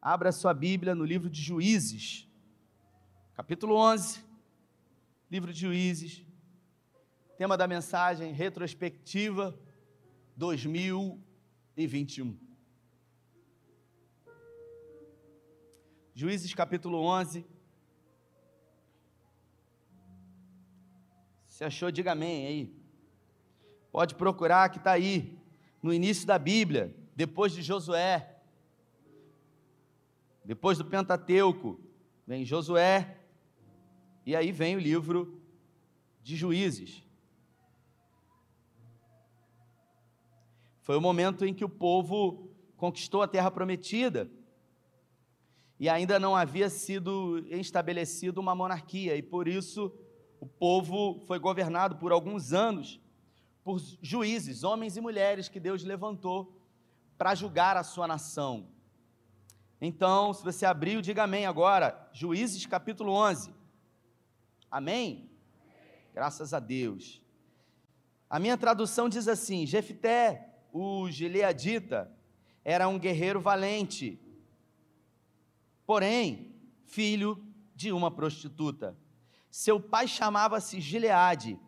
Abra sua Bíblia no livro de Juízes, capítulo 11, livro de Juízes. Tema da mensagem: retrospectiva 2021. Juízes capítulo 11. Se achou, diga amém aí. Pode procurar que está aí, no início da Bíblia, depois de Josué. Depois do Pentateuco, vem Josué, e aí vem o livro de Juízes. Foi o momento em que o povo conquistou a terra prometida e ainda não havia sido estabelecido uma monarquia, e por isso o povo foi governado por alguns anos por juízes, homens e mulheres que Deus levantou para julgar a sua nação. Então, se você abriu, diga amém agora. Juízes capítulo 11. Amém? Graças a Deus. A minha tradução diz assim: Jefté, o gileadita, era um guerreiro valente, porém, filho de uma prostituta. Seu pai chamava-se Gileade.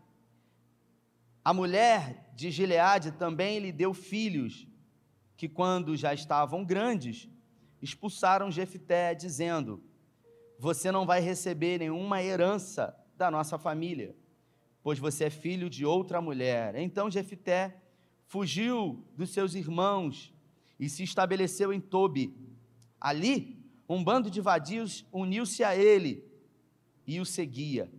A mulher de Gileade também lhe deu filhos, que quando já estavam grandes, expulsaram Jefté, dizendo: Você não vai receber nenhuma herança da nossa família, pois você é filho de outra mulher. Então Jefté fugiu dos seus irmãos e se estabeleceu em Tobi. Ali, um bando de vadios uniu-se a ele e o seguia.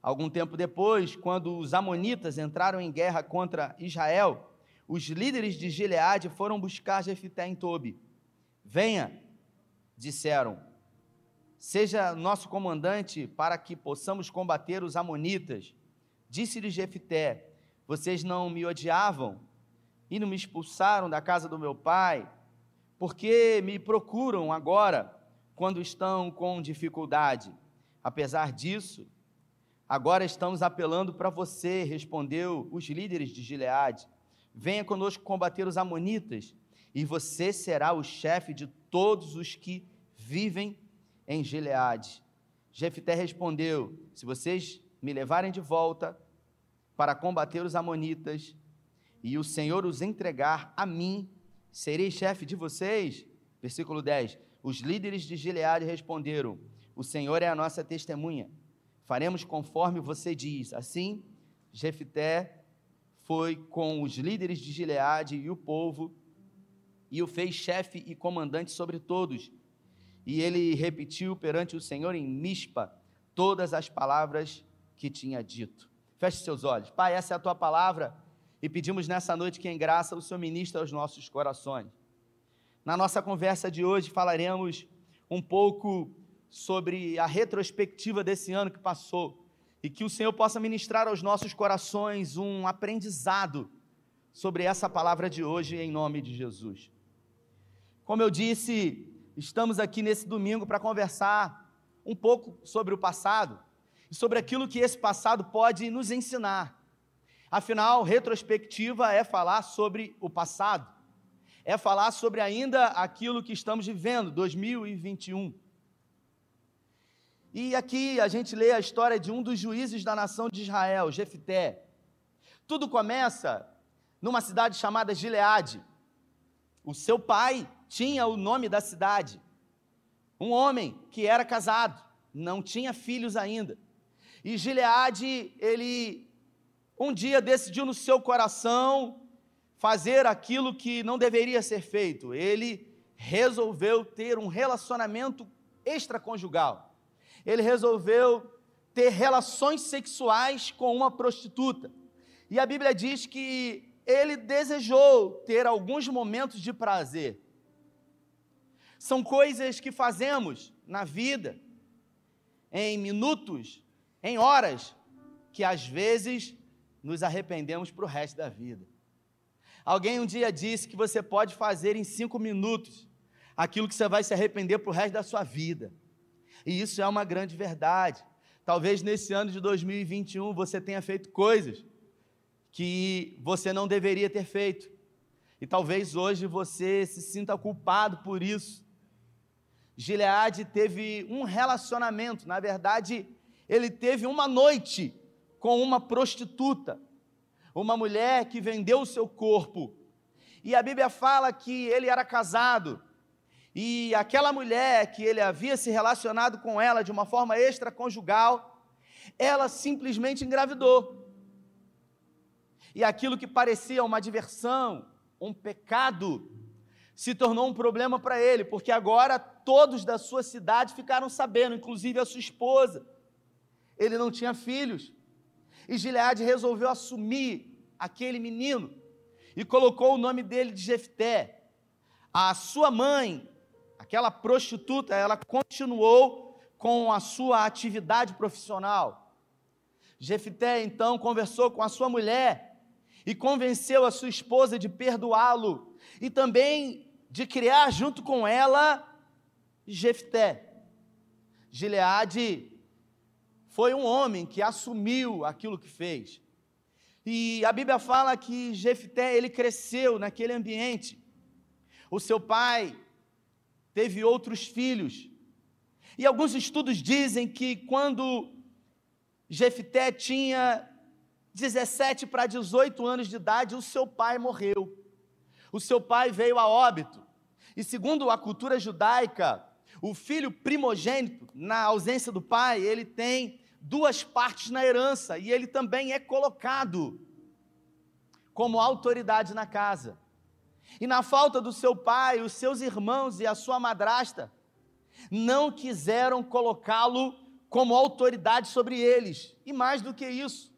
Algum tempo depois, quando os amonitas entraram em guerra contra Israel, os líderes de Gileade foram buscar Jefité em Tobi. Venha, disseram, seja nosso comandante para que possamos combater os amonitas. Disse-lhe Jefité: Vocês não me odiavam e não me expulsaram da casa do meu pai? Porque me procuram agora quando estão com dificuldade? Apesar disso, agora estamos apelando para você, respondeu os líderes de Gileade. Venha conosco combater os amonitas e você será o chefe de todos os que vivem em Gileade. Jefté respondeu: Se vocês me levarem de volta para combater os amonitas e o Senhor os entregar a mim, serei chefe de vocês? Versículo 10. Os líderes de Gileade responderam: O Senhor é a nossa testemunha. Faremos conforme você diz. Assim, Jefté foi com os líderes de Gileade e o povo e o fez chefe e comandante sobre todos. E ele repetiu perante o Senhor em Mispa todas as palavras que tinha dito. Feche seus olhos. Pai, essa é a tua palavra e pedimos nessa noite que em graça o Senhor ministre aos nossos corações. Na nossa conversa de hoje falaremos um pouco sobre a retrospectiva desse ano que passou e que o Senhor possa ministrar aos nossos corações um aprendizado sobre essa palavra de hoje em nome de Jesus. Como eu disse, estamos aqui nesse domingo para conversar um pouco sobre o passado e sobre aquilo que esse passado pode nos ensinar. Afinal, retrospectiva é falar sobre o passado, é falar sobre ainda aquilo que estamos vivendo, 2021. E aqui a gente lê a história de um dos juízes da nação de Israel, Jefté. Tudo começa numa cidade chamada Gileade. O seu pai tinha o nome da cidade. Um homem que era casado, não tinha filhos ainda. E Gileade, ele um dia decidiu no seu coração fazer aquilo que não deveria ser feito. Ele resolveu ter um relacionamento extraconjugal. Ele resolveu ter relações sexuais com uma prostituta. E a Bíblia diz que ele desejou ter alguns momentos de prazer. São coisas que fazemos na vida, em minutos, em horas, que às vezes nos arrependemos para o resto da vida. Alguém um dia disse que você pode fazer em cinco minutos aquilo que você vai se arrepender para o resto da sua vida. E isso é uma grande verdade. Talvez nesse ano de 2021 você tenha feito coisas que você não deveria ter feito. E talvez hoje você se sinta culpado por isso. Gileade teve um relacionamento, na verdade, ele teve uma noite com uma prostituta, uma mulher que vendeu o seu corpo. E a Bíblia fala que ele era casado, e aquela mulher que ele havia se relacionado com ela de uma forma extraconjugal, ela simplesmente engravidou. E aquilo que parecia uma diversão, um pecado, se tornou um problema para ele, porque agora todos da sua cidade ficaram sabendo, inclusive a sua esposa. Ele não tinha filhos. E Gileade resolveu assumir aquele menino e colocou o nome dele de Jefté. A sua mãe, aquela prostituta, ela continuou com a sua atividade profissional. Jefté então conversou com a sua mulher e convenceu a sua esposa de perdoá-lo e também de criar junto com ela Jefté. Gileade foi um homem que assumiu aquilo que fez. E a Bíblia fala que Jefté, ele cresceu naquele ambiente. O seu pai teve outros filhos. E alguns estudos dizem que quando Jefté tinha 17 para 18 anos de idade, o seu pai morreu. O seu pai veio a óbito. E segundo a cultura judaica, o filho primogênito, na ausência do pai, ele tem duas partes na herança e ele também é colocado como autoridade na casa. E na falta do seu pai, os seus irmãos e a sua madrasta não quiseram colocá-lo como autoridade sobre eles. E mais do que isso,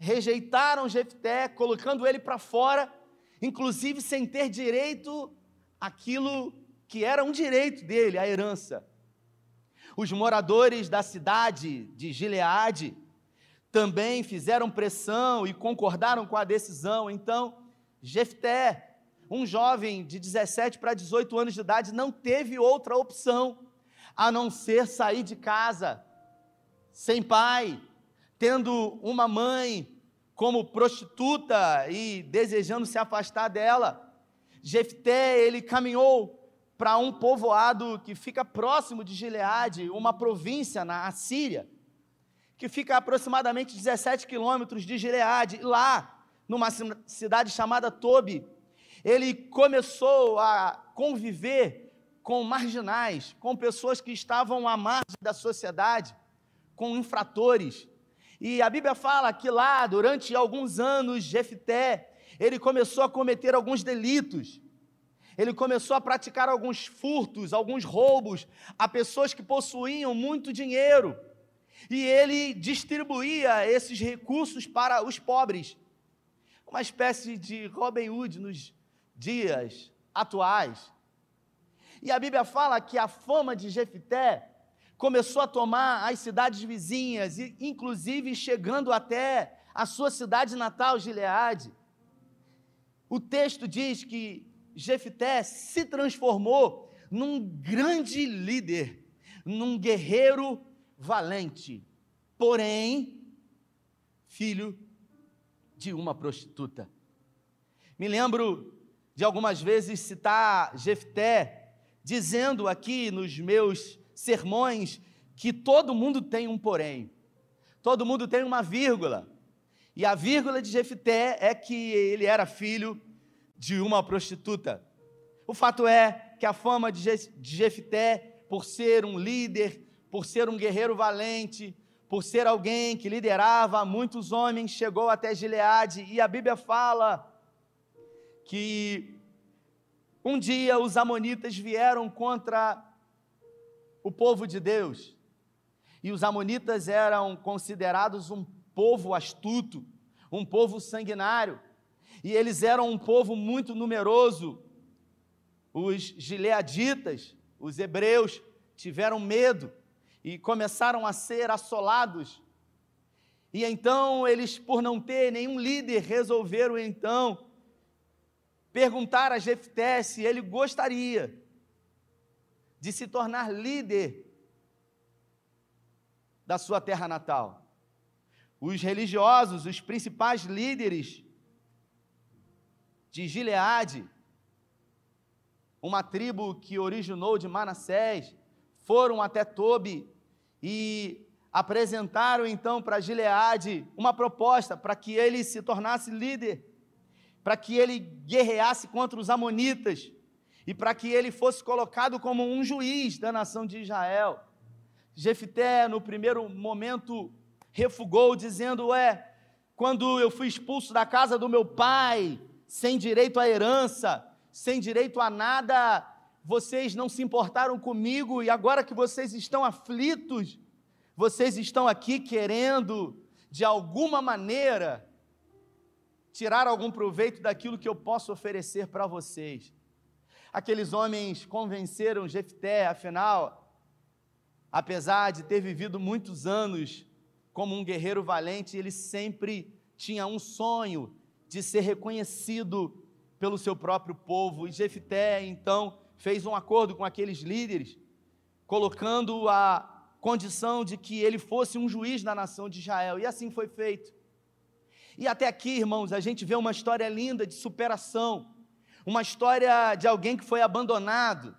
rejeitaram Jefté, colocando ele para fora, inclusive sem ter direito aquilo que era um direito dele, a herança. Os moradores da cidade de Gileade também fizeram pressão e concordaram com a decisão. Então, Jefté, um jovem de 17 para 18 anos de idade, não teve outra opção a não ser sair de casa, sem pai, tendo uma mãe como prostituta e desejando se afastar dela. Jefté, ele caminhou para um povoado que fica próximo de Gileade, uma província na Assíria, que fica a aproximadamente 17 quilômetros de Gileade. Lá, numa cidade chamada Tobi, ele começou a conviver com marginais, com pessoas que estavam à margem da sociedade, com infratores. E a Bíblia fala que lá, durante alguns anos, Jefté, ele começou a cometer alguns delitos ele começou a praticar alguns furtos, alguns roubos a pessoas que possuíam muito dinheiro. E ele distribuía esses recursos para os pobres. Uma espécie de Robin Hood nos dias atuais. E a Bíblia fala que a fama de Jefité começou a tomar as cidades vizinhas, inclusive chegando até a sua cidade natal, Gileade. O texto diz que Jefté se transformou num grande líder, num guerreiro valente, porém, filho de uma prostituta. Me lembro de algumas vezes citar Jefté, dizendo aqui nos meus sermões que todo mundo tem um porém, todo mundo tem uma vírgula, e a vírgula de Jefté é que ele era filho de uma prostituta. O fato é que a fama de Jefté, por ser um líder, por ser um guerreiro valente, por ser alguém que liderava muitos homens, chegou até Gileade, e a Bíblia fala que um dia os amonitas vieram contra o povo de Deus, e os amonitas eram considerados um povo astuto, um povo sanguinário e eles eram um povo muito numeroso. Os gileaditas, os hebreus, tiveram medo e começaram a ser assolados. E então eles, por não ter nenhum líder, resolveram então perguntar a Jefté se ele gostaria de se tornar líder da sua terra natal. Os religiosos, os principais líderes de Gileade, uma tribo que originou de Manassés, foram até Tobi e apresentaram então para Gileade uma proposta para que ele se tornasse líder, para que ele guerreasse contra os amonitas e para que ele fosse colocado como um juiz da nação de Israel. Jefté, no primeiro momento, refugou, dizendo: É, quando eu fui expulso da casa do meu pai, sem direito à herança, sem direito a nada, vocês não se importaram comigo, e agora que vocês estão aflitos, vocês estão aqui querendo, de alguma maneira, tirar algum proveito daquilo que eu posso oferecer para vocês. Aqueles homens convenceram Jefté, afinal, apesar de ter vivido muitos anos como um guerreiro valente, ele sempre tinha um sonho de ser reconhecido pelo seu próprio povo. E Jefté, então, fez um acordo com aqueles líderes, colocando a condição de que ele fosse um juiz na nação de Israel. E assim foi feito. E até aqui, irmãos, a gente vê uma história linda de superação, uma história de alguém que foi abandonado,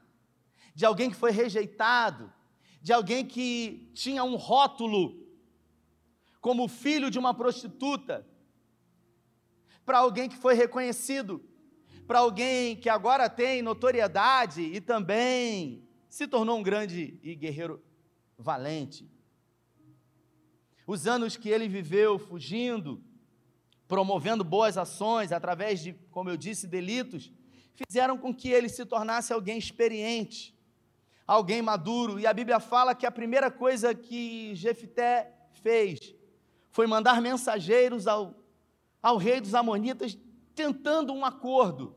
de alguém que foi rejeitado, de alguém que tinha um rótulo como filho de uma prostituta, para alguém que foi reconhecido, para alguém que agora tem notoriedade e também se tornou um grande e guerreiro valente. Os anos que ele viveu fugindo, promovendo boas ações através de, como eu disse, delitos, fizeram com que ele se tornasse alguém experiente, alguém maduro. E a Bíblia fala que a primeira coisa que Jefté fez foi mandar mensageiros ao ao rei dos Amonitas, tentando um acordo,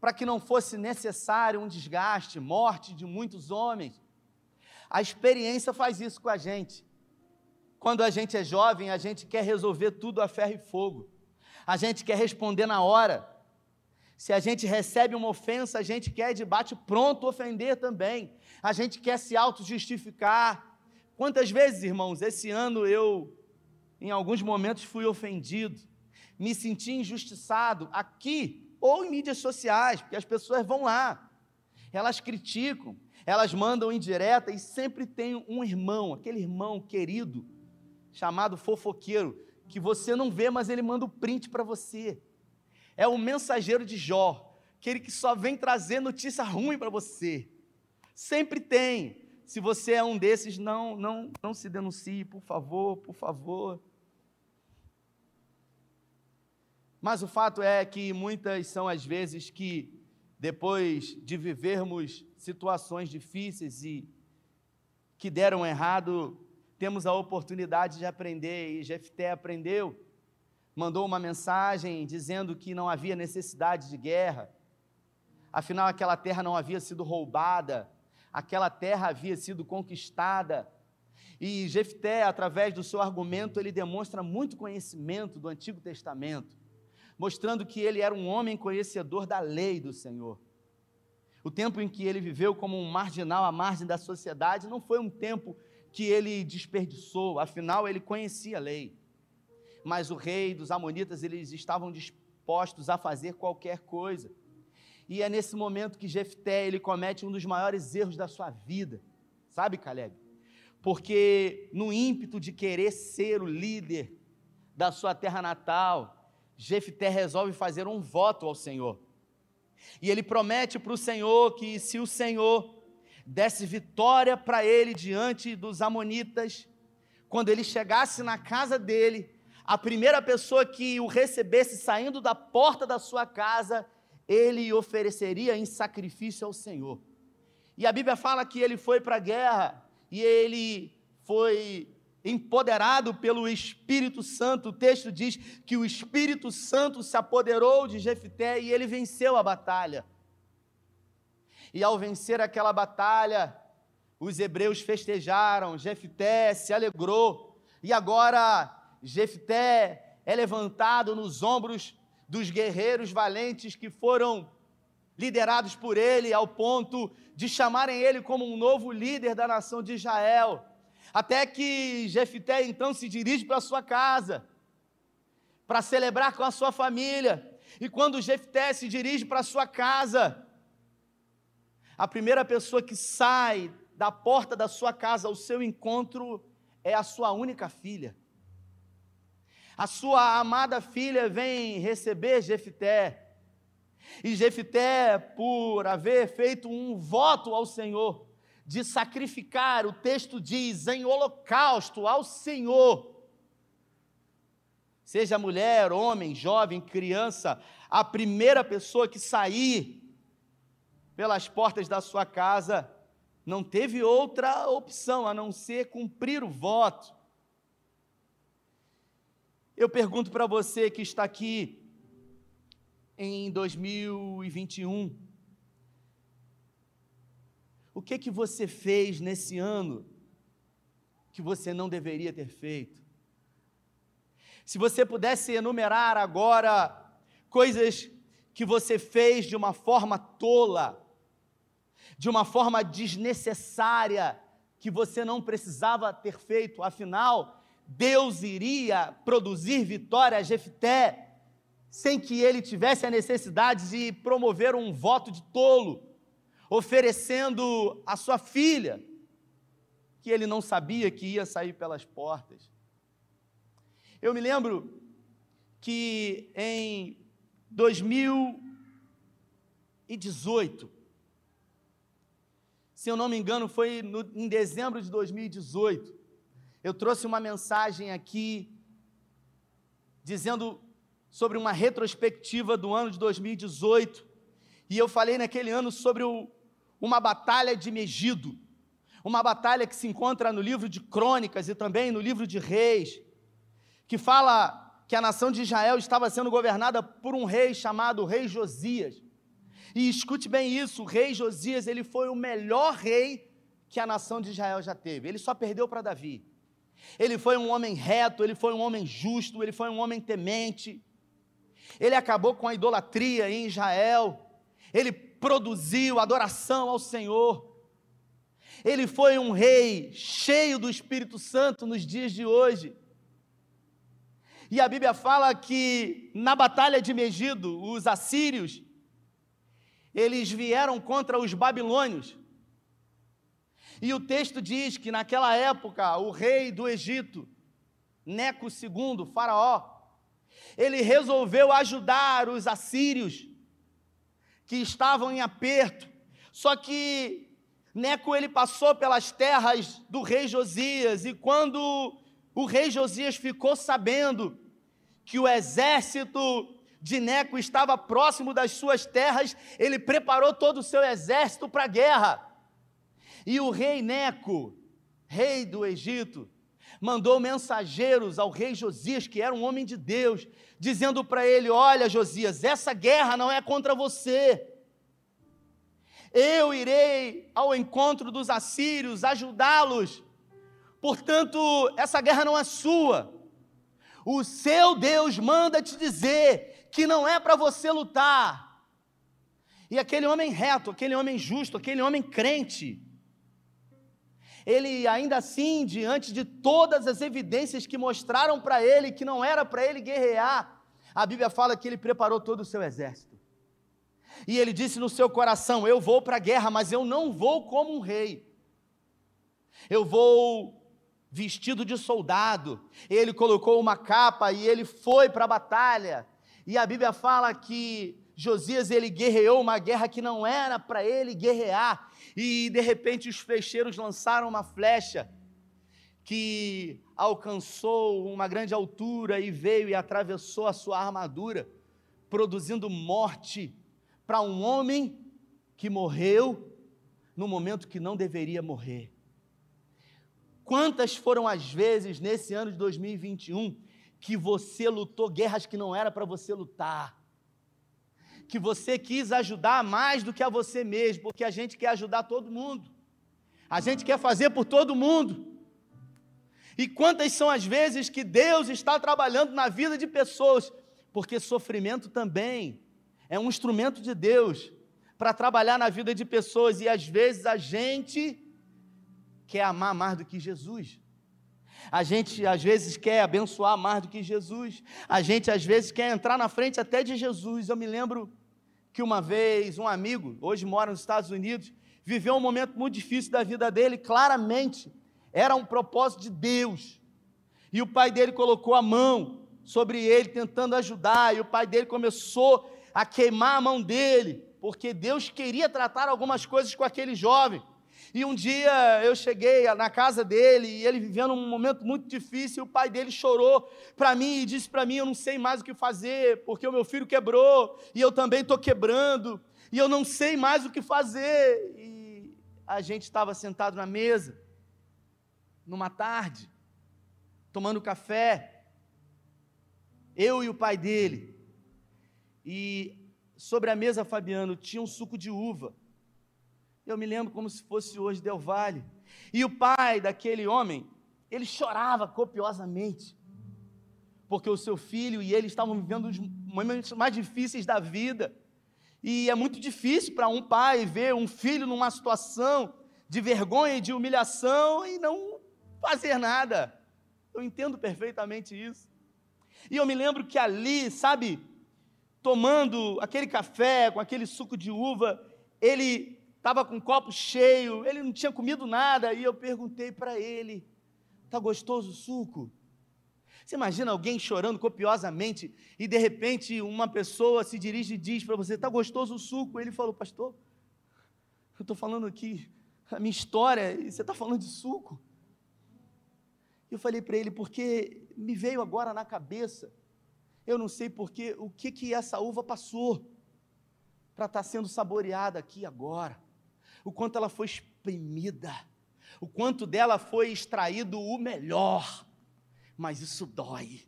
para que não fosse necessário um desgaste, morte de muitos homens. A experiência faz isso com a gente. Quando a gente é jovem, a gente quer resolver tudo a ferro e fogo. A gente quer responder na hora. Se a gente recebe uma ofensa, a gente quer de bate pronto ofender também. A gente quer se auto-justificar. Quantas vezes, irmãos, esse ano eu, em alguns momentos, fui ofendido me sentir injustiçado aqui ou em mídias sociais, porque as pessoas vão lá, elas criticam, elas mandam indireta e sempre tem um irmão, aquele irmão querido, chamado fofoqueiro, que você não vê, mas ele manda o print para você. É o mensageiro de Jó, aquele que só vem trazer notícia ruim para você. Sempre tem. Se você é um desses, não, não, não se denuncie, por favor, por favor. Mas o fato é que muitas são as vezes que, depois de vivermos situações difíceis e que deram errado, temos a oportunidade de aprender, e Jefté aprendeu, mandou uma mensagem dizendo que não havia necessidade de guerra, afinal aquela terra não havia sido roubada, aquela terra havia sido conquistada, e Jefté, através do seu argumento, ele demonstra muito conhecimento do Antigo Testamento mostrando que ele era um homem conhecedor da lei do Senhor. O tempo em que ele viveu como um marginal à margem da sociedade não foi um tempo que ele desperdiçou, afinal ele conhecia a lei. Mas o rei dos amonitas, eles estavam dispostos a fazer qualquer coisa. E é nesse momento que Jefté, ele comete um dos maiores erros da sua vida. Sabe, Caleb? Porque no ímpeto de querer ser o líder da sua terra natal, Jefté resolve fazer um voto ao Senhor. E ele promete para o Senhor que se o Senhor desse vitória para ele diante dos amonitas, quando ele chegasse na casa dele, a primeira pessoa que o recebesse saindo da porta da sua casa, ele ofereceria em sacrifício ao Senhor. E a Bíblia fala que ele foi para a guerra e ele foi empoderado pelo Espírito Santo. O texto diz que o Espírito Santo se apoderou de Jefté e ele venceu a batalha. E ao vencer aquela batalha, os hebreus festejaram, Jefté se alegrou. E agora Jefté é levantado nos ombros dos guerreiros valentes que foram liderados por ele ao ponto de chamarem ele como um novo líder da nação de Israel. Até que Jefité então se dirige para sua casa, para celebrar com a sua família. E quando Jefté se dirige para sua casa, A primeira pessoa que sai da porta da sua casa ao seu encontro é a sua única filha. A sua amada filha vem receber Jefité. E Jefité, por haver feito um voto ao Senhor de sacrificar, o texto diz, em holocausto ao Senhor. Seja mulher, homem, jovem, criança, a primeira pessoa que sair pelas portas da sua casa não teve outra opção a não ser cumprir o voto. Eu pergunto para você que está aqui em 2021, o que que você fez nesse ano que você não deveria ter feito? Se você pudesse enumerar agora coisas que você fez de uma forma tola, de uma forma desnecessária, que você não precisava ter feito, afinal, Deus iria produzir vitória a Jefté, sem que ele tivesse a necessidade de promover um voto de tolo, oferecendo a sua filha, que ele não sabia que ia sair pelas portas. Eu me lembro que em 2018, se eu não me engano, foi no, em dezembro de 2018, eu trouxe uma mensagem aqui dizendo sobre uma retrospectiva do ano de 2018, e eu falei naquele ano sobre o, uma batalha de Megido, uma batalha que se encontra no livro de Crônicas e também no livro de Reis, que fala que a nação de Israel estava sendo governada por um rei chamado Rei Josias. E escute bem isso, o rei Josias, ele foi o melhor rei que a nação de Israel já teve. Ele só perdeu para Davi. Ele foi um homem reto, ele foi um homem justo, ele foi um homem temente. Ele acabou com a idolatria em Israel. Ele produziu adoração ao Senhor. Ele foi um rei cheio do Espírito Santo nos dias de hoje. E a Bíblia fala que na batalha de Megido, os assírios eles vieram contra os babilônios. E o texto diz que naquela época o rei do Egito, Neco II, Faraó, ele resolveu ajudar os assírios que estavam em aperto. Só que Neco ele passou pelas terras do rei Josias e quando o rei Josias ficou sabendo que o exército de Neco estava próximo das suas terras, ele preparou todo o seu exército para a guerra. E o rei Neco, rei do Egito, mandou mensageiros ao rei Josias, que era um homem de Deus, dizendo para ele: Olha, Josias, essa guerra não é contra você. Eu irei ao encontro dos assírios, ajudá-los. Portanto, essa guerra não é sua. O seu Deus manda te dizer que não é para você lutar. E aquele homem reto, aquele homem justo, aquele homem crente, ele ainda assim, diante de todas as evidências que mostraram para ele que não era para ele guerrear, a Bíblia fala que ele preparou todo o seu exército. E ele disse no seu coração: Eu vou para a guerra, mas eu não vou como um rei. Eu vou vestido de soldado. Ele colocou uma capa e ele foi para a batalha. E a Bíblia fala que Josias ele guerreou uma guerra que não era para ele guerrear. E de repente os flecheiros lançaram uma flecha que alcançou uma grande altura e veio e atravessou a sua armadura, produzindo morte para um homem que morreu no momento que não deveria morrer. Quantas foram as vezes nesse ano de 2021 que você lutou guerras que não era para você lutar. Que você quis ajudar mais do que a você mesmo, porque a gente quer ajudar todo mundo. A gente quer fazer por todo mundo. E quantas são as vezes que Deus está trabalhando na vida de pessoas, porque sofrimento também é um instrumento de Deus para trabalhar na vida de pessoas e às vezes a gente quer amar mais do que Jesus. A gente às vezes quer abençoar mais do que Jesus. A gente às vezes quer entrar na frente até de Jesus. Eu me lembro que uma vez um amigo, hoje mora nos Estados Unidos, viveu um momento muito difícil da vida dele, claramente era um propósito de Deus. E o pai dele colocou a mão sobre ele, tentando ajudar, e o pai dele começou a queimar a mão dele, porque Deus queria tratar algumas coisas com aquele jovem. E um dia eu cheguei na casa dele e ele vivendo um momento muito difícil, e o pai dele chorou para mim e disse para mim: Eu não sei mais o que fazer, porque o meu filho quebrou e eu também estou quebrando, e eu não sei mais o que fazer. E a gente estava sentado na mesa, numa tarde, tomando café, eu e o pai dele. E sobre a mesa, Fabiano, tinha um suco de uva. Eu me lembro como se fosse hoje Del Valle. E o pai daquele homem, ele chorava copiosamente, porque o seu filho e ele estavam vivendo os momentos mais difíceis da vida. E é muito difícil para um pai ver um filho numa situação de vergonha e de humilhação e não fazer nada. Eu entendo perfeitamente isso. E eu me lembro que ali, sabe, tomando aquele café com aquele suco de uva, ele estava com um copo cheio, ele não tinha comido nada, e eu perguntei para ele: "Tá gostoso o suco?" Você imagina alguém chorando copiosamente e de repente uma pessoa se dirige e diz para você: "Tá gostoso o suco?" Ele falou: "Pastor, eu estou falando aqui a minha história e você está falando de suco?" Eu falei para ele: "Porque me veio agora na cabeça, eu não sei porque o que que essa uva passou para estar tá sendo saboreada aqui agora." O quanto ela foi exprimida, o quanto dela foi extraído o melhor. Mas isso dói.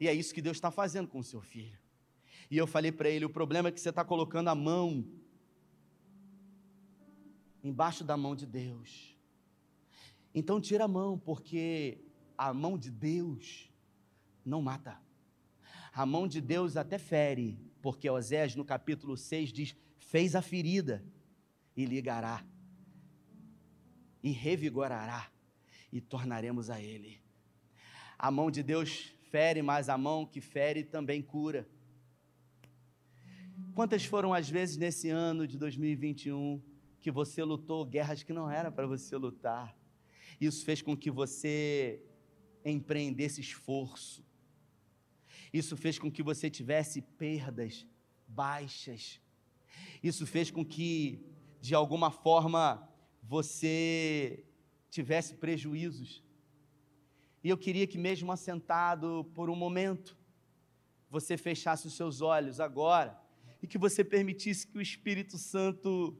E é isso que Deus está fazendo com o seu filho. E eu falei para ele: o problema é que você está colocando a mão embaixo da mão de Deus. Então tira a mão, porque a mão de Deus não mata. A mão de Deus até fere, porque Osés no capítulo 6 diz: fez a ferida e ligará, e revigorará, e tornaremos a Ele. A mão de Deus fere, mas a mão que fere também cura. Quantas foram as vezes nesse ano de 2021 que você lutou guerras que não era para você lutar? Isso fez com que você empreendesse esforço. Isso fez com que você tivesse perdas, baixas. Isso fez com que de alguma forma você tivesse prejuízos. E eu queria que, mesmo assentado por um momento, você fechasse os seus olhos agora e que você permitisse que o Espírito Santo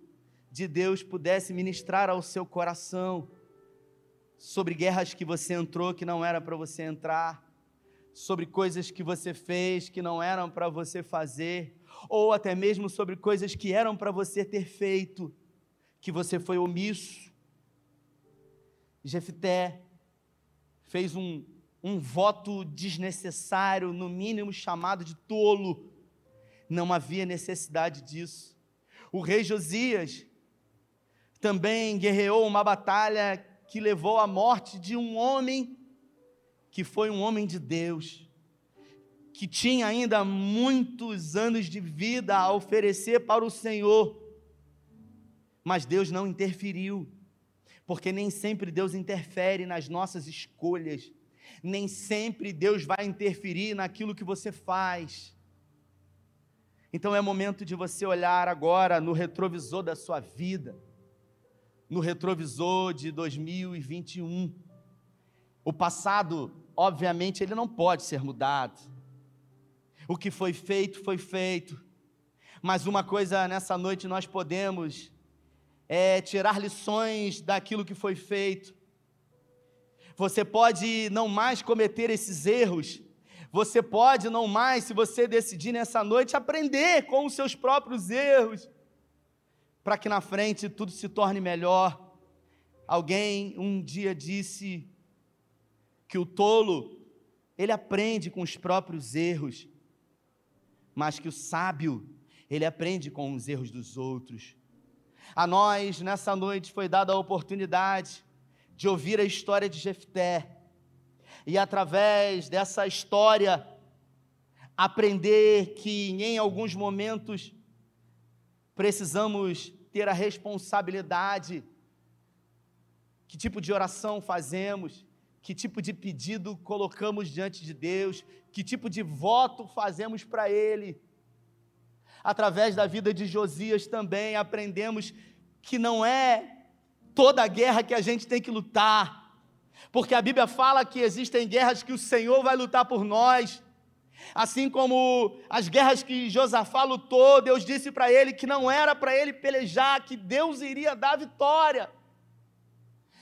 de Deus pudesse ministrar ao seu coração sobre guerras que você entrou que não era para você entrar, sobre coisas que você fez que não eram para você fazer ou até mesmo sobre coisas que eram para você ter feito, que você foi omisso. Jefté fez um, um voto desnecessário, no mínimo chamado de tolo. Não havia necessidade disso. O rei Josias também guerreou uma batalha que levou à morte de um homem que foi um homem de Deus que tinha ainda muitos anos de vida a oferecer para o Senhor, mas Deus não interferiu, porque nem sempre Deus interfere nas nossas escolhas, nem sempre Deus vai interferir naquilo que você faz. Então é momento de você olhar agora no retrovisor da sua vida, no retrovisor de 2021. O passado, obviamente, ele não pode ser mudado o que foi feito, foi feito. Mas uma coisa nessa noite nós podemos é tirar lições daquilo que foi feito. Você pode não mais cometer esses erros. Você pode não mais, se você decidir nessa noite, aprender com os seus próprios erros, para que na frente tudo se torne melhor. Alguém um dia disse que o tolo, ele aprende com os próprios erros mas que o sábio, ele aprende com os erros dos outros. A nós, nessa noite, foi dada a oportunidade de ouvir a história de Jefté, e através dessa história, aprender que em alguns momentos precisamos ter a responsabilidade. Que tipo de oração fazemos? Que tipo de pedido colocamos diante de Deus? Que tipo de voto fazemos para Ele? Através da vida de Josias também aprendemos que não é toda guerra que a gente tem que lutar, porque a Bíblia fala que existem guerras que o Senhor vai lutar por nós. Assim como as guerras que Josafá lutou, Deus disse para ele que não era para ele pelejar, que Deus iria dar vitória.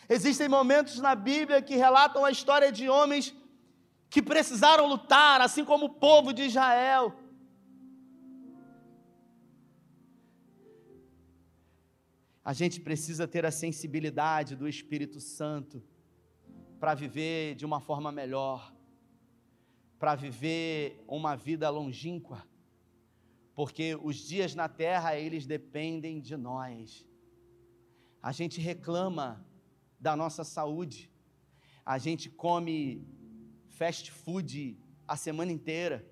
Existem momentos na Bíblia que relatam a história de homens que precisaram lutar, assim como o povo de Israel. A gente precisa ter a sensibilidade do Espírito Santo para viver de uma forma melhor para viver uma vida longínqua, porque os dias na terra eles dependem de nós. A gente reclama da nossa saúde, a gente come fast food a semana inteira,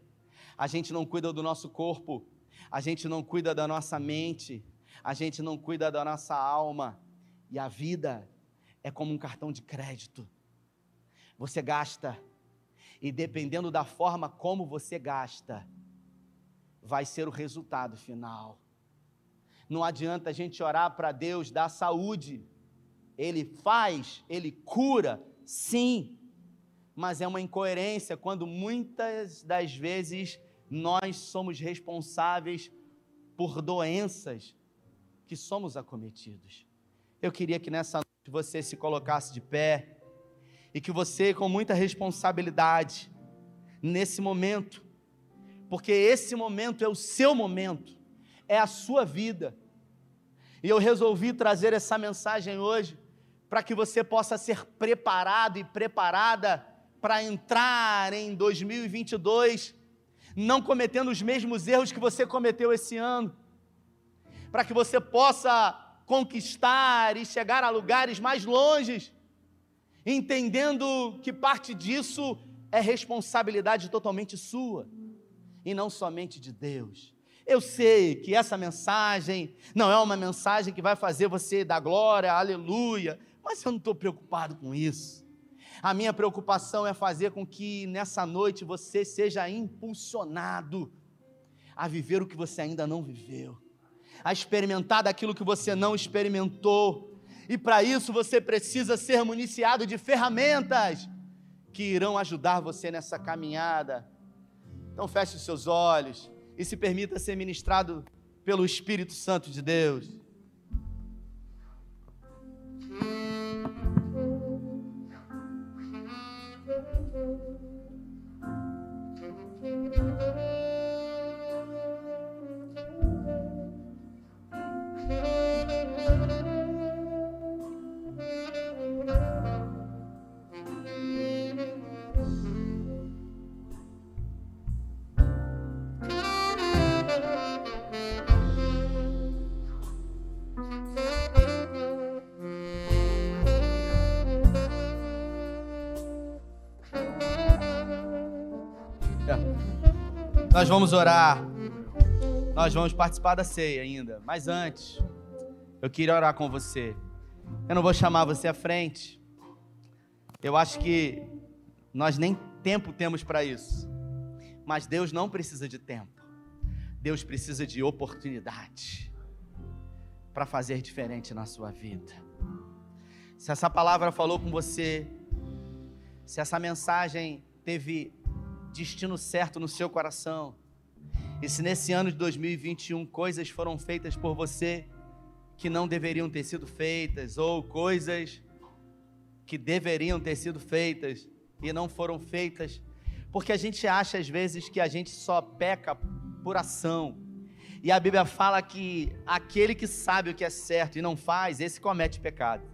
a gente não cuida do nosso corpo, a gente não cuida da nossa mente, a gente não cuida da nossa alma, e a vida é como um cartão de crédito. Você gasta e dependendo da forma como você gasta, vai ser o resultado final. Não adianta a gente orar para Deus dar saúde. Ele faz, ele cura, sim, mas é uma incoerência quando muitas das vezes nós somos responsáveis por doenças que somos acometidos. Eu queria que nessa noite você se colocasse de pé e que você, com muita responsabilidade, nesse momento, porque esse momento é o seu momento, é a sua vida. E eu resolvi trazer essa mensagem hoje para que você possa ser preparado e preparada para entrar em 2022 não cometendo os mesmos erros que você cometeu esse ano, para que você possa conquistar e chegar a lugares mais longes entendendo que parte disso é responsabilidade totalmente sua e não somente de Deus. Eu sei que essa mensagem não é uma mensagem que vai fazer você dar glória, aleluia, mas eu não estou preocupado com isso. A minha preocupação é fazer com que nessa noite você seja impulsionado a viver o que você ainda não viveu, a experimentar daquilo que você não experimentou, e para isso você precisa ser municiado de ferramentas que irão ajudar você nessa caminhada. Então feche os seus olhos e se permita ser ministrado pelo Espírito Santo de Deus. Nós vamos orar. Nós vamos participar da ceia ainda. Mas antes, eu queria orar com você. Eu não vou chamar você à frente. Eu acho que nós nem tempo temos para isso. Mas Deus não precisa de tempo. Deus precisa de oportunidade para fazer diferente na sua vida. Se essa palavra falou com você, se essa mensagem teve destino certo no seu coração. E se nesse ano de 2021 coisas foram feitas por você que não deveriam ter sido feitas, ou coisas que deveriam ter sido feitas e não foram feitas, porque a gente acha às vezes que a gente só peca por ação. E a Bíblia fala que aquele que sabe o que é certo e não faz, esse comete pecado.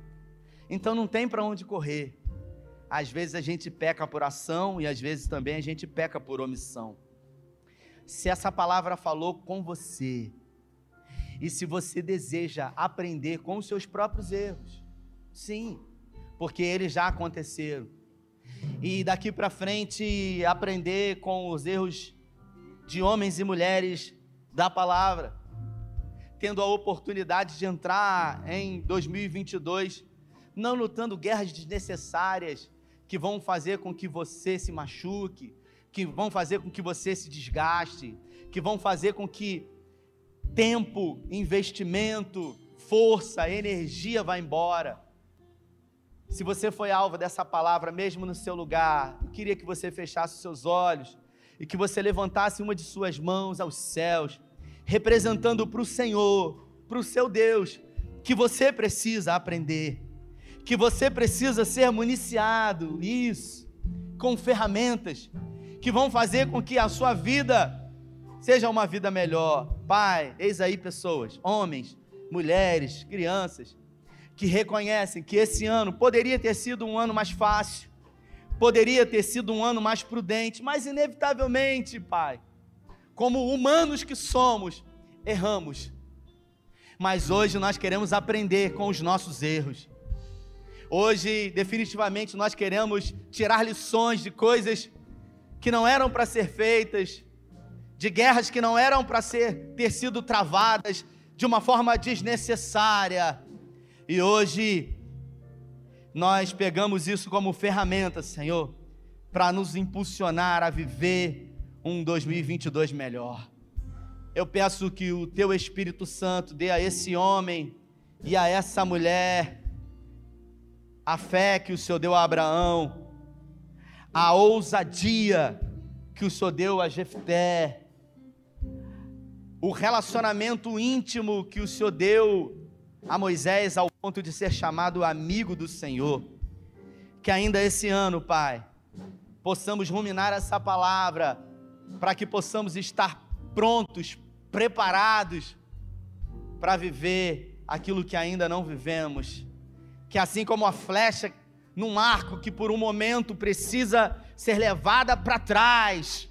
Então não tem para onde correr. Às vezes a gente peca por ação e às vezes também a gente peca por omissão. Se essa palavra falou com você, e se você deseja aprender com os seus próprios erros, sim, porque eles já aconteceram. E daqui para frente aprender com os erros de homens e mulheres da palavra. tendo a oportunidade de entrar em 2022, não lutando guerras desnecessárias que vão fazer com que você se machuque, que vão fazer com que você se desgaste, que vão fazer com que tempo, investimento, força, energia vá embora. Se você foi alvo dessa palavra, mesmo no seu lugar, eu queria que você fechasse os seus olhos e que você levantasse uma de suas mãos aos céus, representando para o Senhor, para o seu Deus, que você precisa aprender, que você precisa ser municiado, isso, com ferramentas que vão fazer com que a sua vida seja uma vida melhor. Pai, eis aí pessoas, homens, mulheres, crianças, que reconhecem que esse ano poderia ter sido um ano mais fácil, poderia ter sido um ano mais prudente, mas inevitavelmente, Pai, como humanos que somos, erramos. Mas hoje nós queremos aprender com os nossos erros. Hoje, definitivamente, nós queremos tirar lições de coisas que não eram para ser feitas, de guerras que não eram para ser ter sido travadas de uma forma desnecessária. E hoje nós pegamos isso como ferramenta, Senhor, para nos impulsionar a viver um 2022 melhor. Eu peço que o teu Espírito Santo dê a esse homem e a essa mulher a fé que o Senhor deu a Abraão, a ousadia que o Senhor deu a Jefté, o relacionamento íntimo que o Senhor deu a Moisés ao ponto de ser chamado amigo do Senhor. Que ainda esse ano, Pai, possamos ruminar essa palavra, para que possamos estar prontos, preparados para viver aquilo que ainda não vivemos. Que assim como a flecha num arco que por um momento precisa ser levada para trás.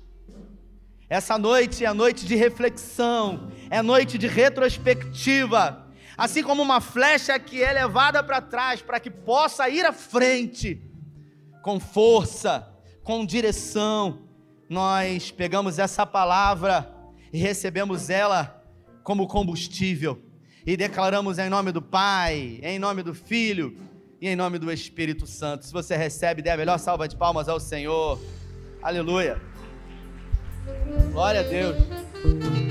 Essa noite é noite de reflexão, é noite de retrospectiva. Assim como uma flecha que é levada para trás para que possa ir à frente com força, com direção. Nós pegamos essa palavra e recebemos ela como combustível e declaramos em nome do Pai, em nome do Filho e em nome do Espírito Santo. Se você recebe, dê a melhor salva de palmas ao Senhor. Aleluia. Glória a Deus.